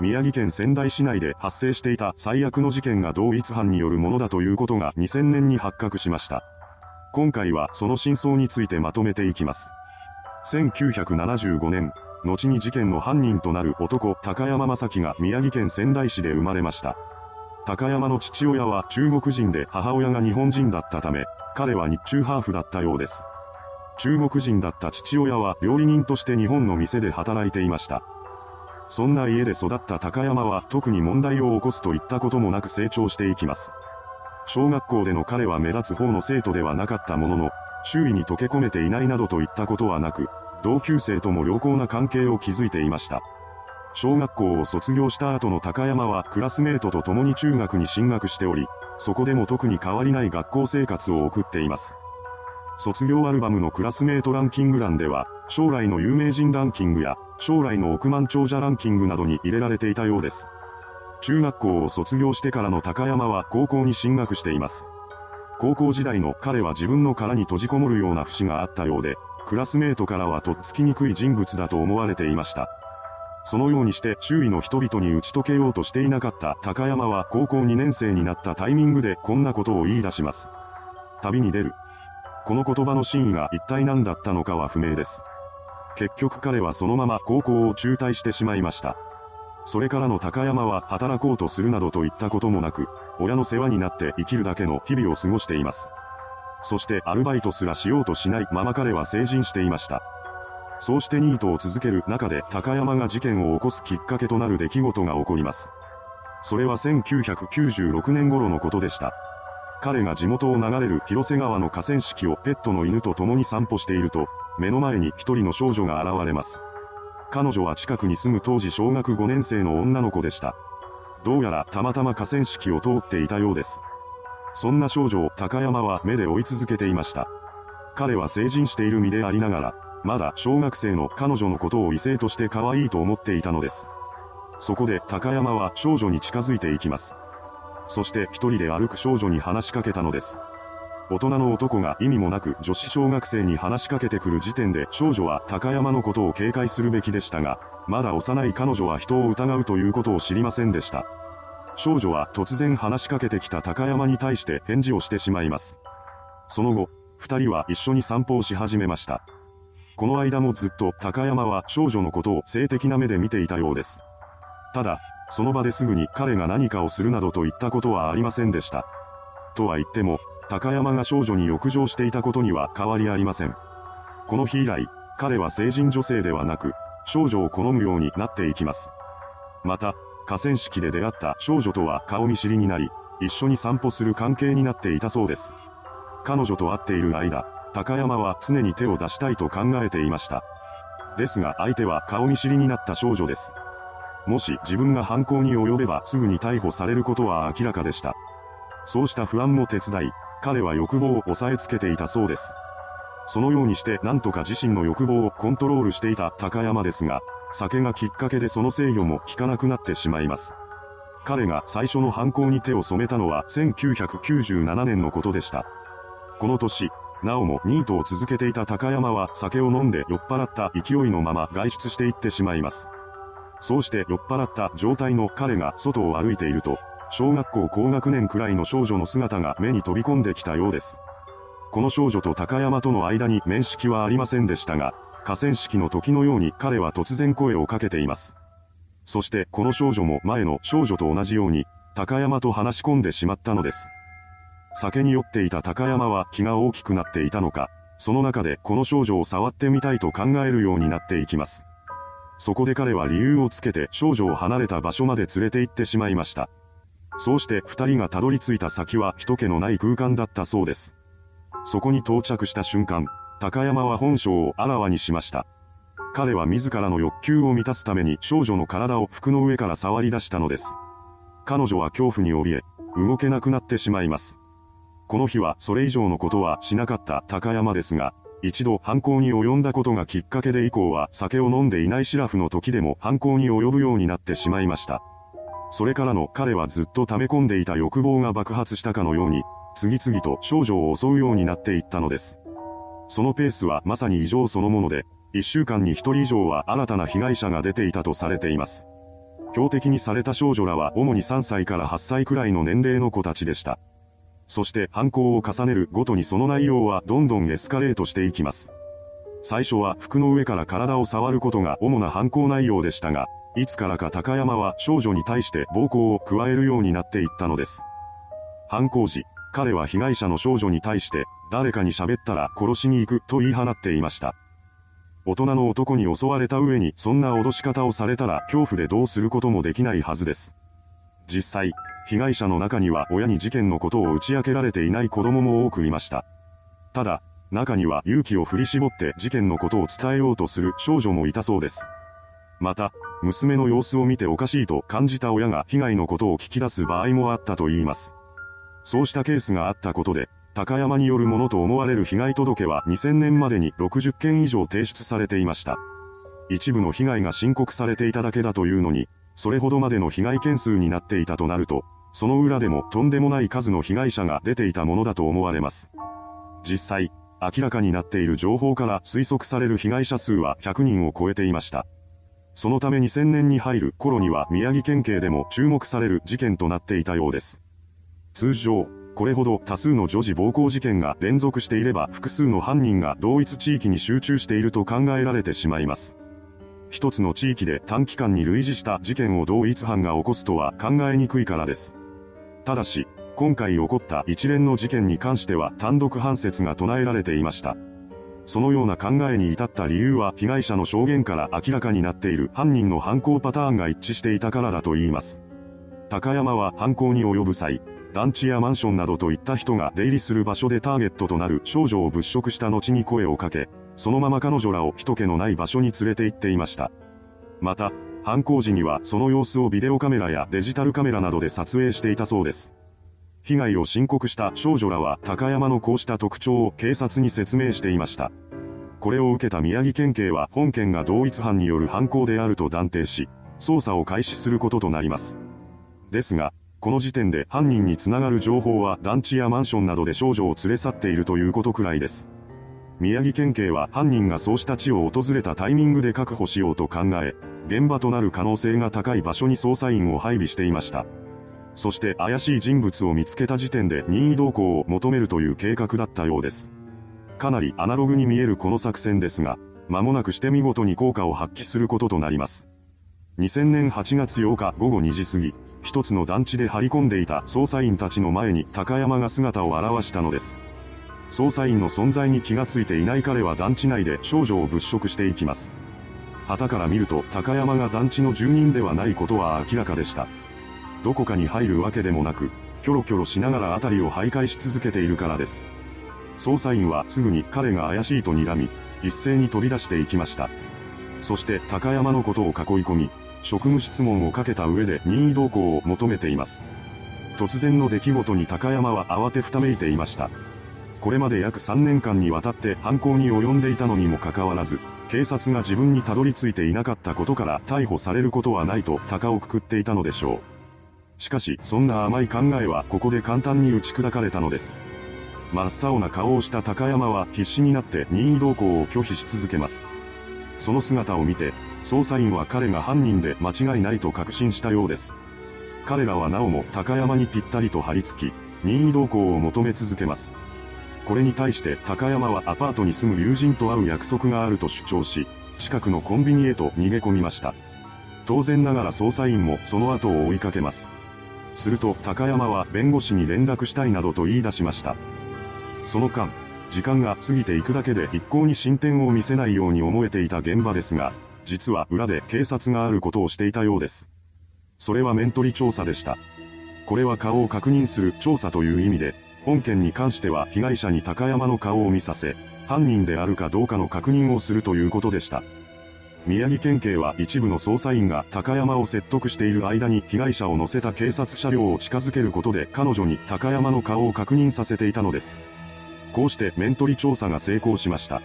宮城県仙台市内で発生していた最悪の事件が同一犯によるものだということが2000年に発覚しました。今回はその真相についてまとめていきます。1975年、後に事件の犯人となる男高山正樹が宮城県仙台市で生まれました。高山の父親は中国人で母親が日本人だったため、彼は日中ハーフだったようです。中国人だった父親は料理人として日本の店で働いていました。そんな家で育った高山は特に問題を起こすといったこともなく成長していきます。小学校での彼は目立つ方の生徒ではなかったものの、周囲に溶け込めていないなどといったことはなく、同級生とも良好な関係を築いていました。小学校を卒業した後の高山はクラスメートと共に中学に進学しており、そこでも特に変わりない学校生活を送っています。卒業アルバムのクラスメートランキング欄では、将来の有名人ランキングや、将来の億万長者ランキングなどに入れられていたようです。中学校を卒業してからの高山は高校に進学しています。高校時代の彼は自分の殻に閉じこもるような節があったようで、クラスメートからはとっつきにくい人物だと思われていました。そのようにして周囲の人々に打ち解けようとしていなかった高山は高校2年生になったタイミングでこんなことを言い出します。旅に出る。この言葉の真意が一体何だったのかは不明です。結局彼はそのまま高校を中退してしまいました。それからの高山は働こうとするなどといったこともなく、親の世話になって生きるだけの日々を過ごしています。そしてアルバイトすらしようとしないまま彼は成人していました。そうしてニートを続ける中で高山が事件を起こすきっかけとなる出来事が起こります。それは1996年頃のことでした。彼が地元を流れる広瀬川の河川敷をペットの犬と共に散歩していると、目の前に一人の少女が現れます。彼女は近くに住む当時小学5年生の女の子でした。どうやらたまたま河川敷を通っていたようです。そんな少女を高山は目で追い続けていました。彼は成人している身でありながら、まだ小学生の彼女のことを異性として可愛いと思っていたのです。そこで高山は少女に近づいていきます。そして一人で歩く少女に話しかけたのです。大人の男が意味もなく女子小学生に話しかけてくる時点で少女は高山のことを警戒するべきでしたが、まだ幼い彼女は人を疑うということを知りませんでした。少女は突然話しかけてきた高山に対して返事をしてしまいます。その後、二人は一緒に散歩をし始めました。この間もずっと高山は少女のことを性的な目で見ていたようです。ただ、その場ですぐに彼が何かをするなどといったことはありませんでした。とは言っても、高山が少女に浴場していたことには変わりありません。この日以来、彼は成人女性ではなく、少女を好むようになっていきます。また、河川敷で出会った少女とは顔見知りになり、一緒に散歩する関係になっていたそうです。彼女と会っている間、高山は常に手を出したいと考えていました。ですが相手は顔見知りになった少女です。もし自分が犯行に及べばすぐに逮捕されることは明らかでした。そうした不安も手伝い、彼は欲望を抑えつけていたそうです。そのようにして何とか自身の欲望をコントロールしていた高山ですが、酒がきっかけでその制御も効かなくなってしまいます。彼が最初の犯行に手を染めたのは1997年のことでした。この年、なおもニートを続けていた高山は酒を飲んで酔っ払った勢いのまま外出していってしまいます。そうして酔っ払った状態の彼が外を歩いていると、小学校高学年くらいの少女の姿が目に飛び込んできたようです。この少女と高山との間に面識はありませんでしたが、河川敷の時のように彼は突然声をかけています。そしてこの少女も前の少女と同じように、高山と話し込んでしまったのです。酒に酔っていた高山は気が大きくなっていたのか、その中でこの少女を触ってみたいと考えるようになっていきます。そこで彼は理由をつけて少女を離れた場所まで連れて行ってしまいました。そうして二人がたどり着いた先は人気のない空間だったそうです。そこに到着した瞬間、高山は本性をあらわにしました。彼は自らの欲求を満たすために少女の体を服の上から触り出したのです。彼女は恐怖に怯え、動けなくなってしまいます。この日はそれ以上のことはしなかった高山ですが、一度犯行に及んだことがきっかけで以降は酒を飲んでいないシラフの時でも犯行に及ぶようになってしまいました。それからの彼はずっと溜め込んでいた欲望が爆発したかのように、次々と少女を襲うようになっていったのです。そのペースはまさに異常そのもので、一週間に一人以上は新たな被害者が出ていたとされています。標的にされた少女らは主に3歳から8歳くらいの年齢の子たちでした。そして犯行を重ねるごとにその内容はどんどんエスカレートしていきます。最初は服の上から体を触ることが主な犯行内容でしたが、いつからか高山は少女に対して暴行を加えるようになっていったのです。犯行時、彼は被害者の少女に対して、誰かに喋ったら殺しに行くと言い放っていました。大人の男に襲われた上にそんな脅し方をされたら恐怖でどうすることもできないはずです。実際、被害者の中には親に事件のことを打ち明けられていない子供も多くいました。ただ、中には勇気を振り絞って事件のことを伝えようとする少女もいたそうです。また、娘の様子を見ておかしいと感じた親が被害のことを聞き出す場合もあったと言います。そうしたケースがあったことで、高山によるものと思われる被害届は2000年までに60件以上提出されていました。一部の被害が申告されていただけだというのに、それほどまでの被害件数になっていたとなると、その裏でもとんでもない数の被害者が出ていたものだと思われます。実際、明らかになっている情報から推測される被害者数は100人を超えていました。そのため2000年に入る頃には宮城県警でも注目される事件となっていたようです。通常、これほど多数の女児暴行事件が連続していれば複数の犯人が同一地域に集中していると考えられてしまいます。一つの地域で短期間に類似した事件を同一犯が起こすとは考えにくいからです。ただし、今回起こった一連の事件に関しては単独判説が唱えられていました。そのような考えに至った理由は被害者の証言から明らかになっている犯人の犯行パターンが一致していたからだと言います。高山は犯行に及ぶ際、団地やマンションなどといった人が出入りする場所でターゲットとなる少女を物色した後に声をかけ、そのまま彼女らを人気のない場所に連れて行っていました。また、犯行時にはその様子をビデオカメラやデジタルカメラなどで撮影していたそうです。被害を申告した少女らは高山のこうした特徴を警察に説明していました。これを受けた宮城県警は本件が同一犯による犯行であると断定し、捜査を開始することとなります。ですが、この時点で犯人につながる情報は団地やマンションなどで少女を連れ去っているということくらいです。宮城県警は犯人がそうした地を訪れたタイミングで確保しようと考え、現場となる可能性が高い場所に捜査員を配備していました。そして怪しい人物を見つけた時点で任意同行を求めるという計画だったようです。かなりアナログに見えるこの作戦ですが、間もなくして見事に効果を発揮することとなります。2000年8月8日午後2時過ぎ、一つの団地で張り込んでいた捜査員たちの前に高山が姿を現したのです。捜査員の存在に気がついていない彼は団地内で少女を物色していきます。旗から見ると高山が団地の住人ではないことは明らかでした。どこかに入るわけでもなく、キョロキョロしながら辺りを徘徊し続けているからです。捜査員はすぐに彼が怪しいと睨み、一斉に飛び出していきました。そして高山のことを囲い込み、職務質問をかけた上で任意同行を求めています。突然の出来事に高山は慌てふためいていました。これまで約3年間にわたって犯行に及んでいたのにもかかわらず、警察が自分にたどり着いていなかったことから逮捕されることはないと高をくくっていたのでしょう。しかし、そんな甘い考えはここで簡単に打ち砕かれたのです。真っ青な顔をした高山は必死になって任意同行を拒否し続けます。その姿を見て、捜査員は彼が犯人で間違いないと確信したようです。彼らはなおも高山にぴったりと張り付き、任意同行を求め続けます。これに対して高山はアパートに住む友人と会う約束があると主張し、近くのコンビニへと逃げ込みました。当然ながら捜査員もその後を追いかけます。すると高山は弁護士に連絡したいなどと言い出しました。その間、時間が過ぎていくだけで一向に進展を見せないように思えていた現場ですが、実は裏で警察があることをしていたようです。それは面取り調査でした。これは顔を確認する調査という意味で、本件に関しては被害者に高山の顔を見させ、犯人であるかどうかの確認をするということでした。宮城県警は一部の捜査員が高山を説得している間に被害者を乗せた警察車両を近づけることで彼女に高山の顔を確認させていたのです。こうして面取り調査が成功しました。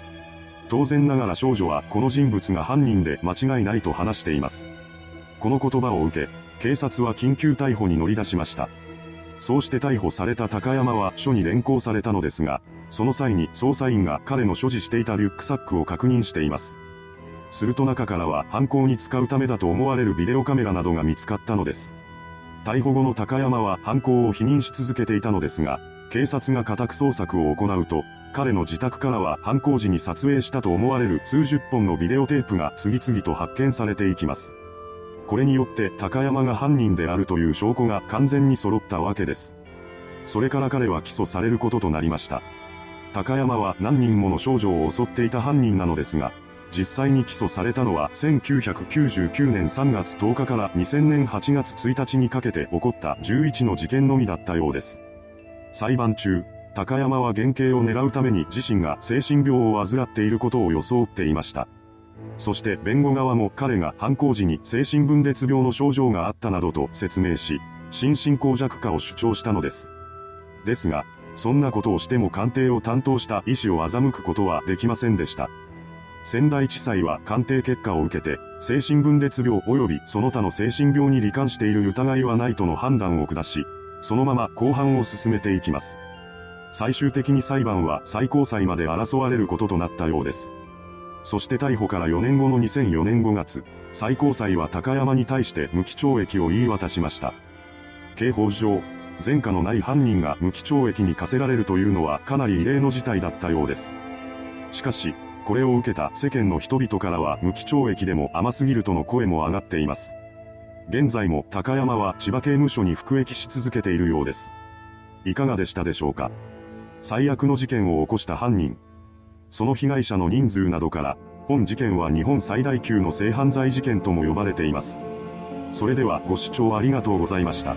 当然ながら少女はこの人物が犯人で間違いないと話しています。この言葉を受け、警察は緊急逮捕に乗り出しました。そうして逮捕された高山は署に連行されたのですが、その際に捜査員が彼の所持していたリュックサックを確認しています。すると中からは犯行に使うためだと思われるビデオカメラなどが見つかったのです。逮捕後の高山は犯行を否認し続けていたのですが、警察が家宅捜索を行うと、彼の自宅からは犯行時に撮影したと思われる数十本のビデオテープが次々と発見されていきます。これによって高山が犯人であるという証拠が完全に揃ったわけです。それから彼は起訴されることとなりました。高山は何人もの少女を襲っていた犯人なのですが、実際に起訴されたのは1999年3月10日から2000年8月1日にかけて起こった11の事件のみだったようです。裁判中、高山は減刑を狙うために自身が精神病を患っていることを装っていました。そして弁護側も彼が犯行時に精神分裂病の症状があったなどと説明し、心神耗弱化を主張したのです。ですが、そんなことをしても鑑定を担当した医師を欺くことはできませんでした。仙台地裁は鑑定結果を受けて、精神分裂病及びその他の精神病に罹患している疑いはないとの判断を下し、そのまま公判を進めていきます。最終的に裁判は最高裁まで争われることとなったようです。そして逮捕から4年後の2004年5月、最高裁は高山に対して無期懲役を言い渡しました。刑法上、前科のない犯人が無期懲役に課せられるというのはかなり異例の事態だったようです。しかし、これを受けた世間の人々からは無期懲役でも甘すぎるとの声も上がっています。現在も高山は千葉刑務所に服役し続けているようです。いかがでしたでしょうか？最悪の事件を起こした犯人。その被害者の人数などから、本事件は日本最大級の性犯罪事件とも呼ばれています。それではご視聴ありがとうございました。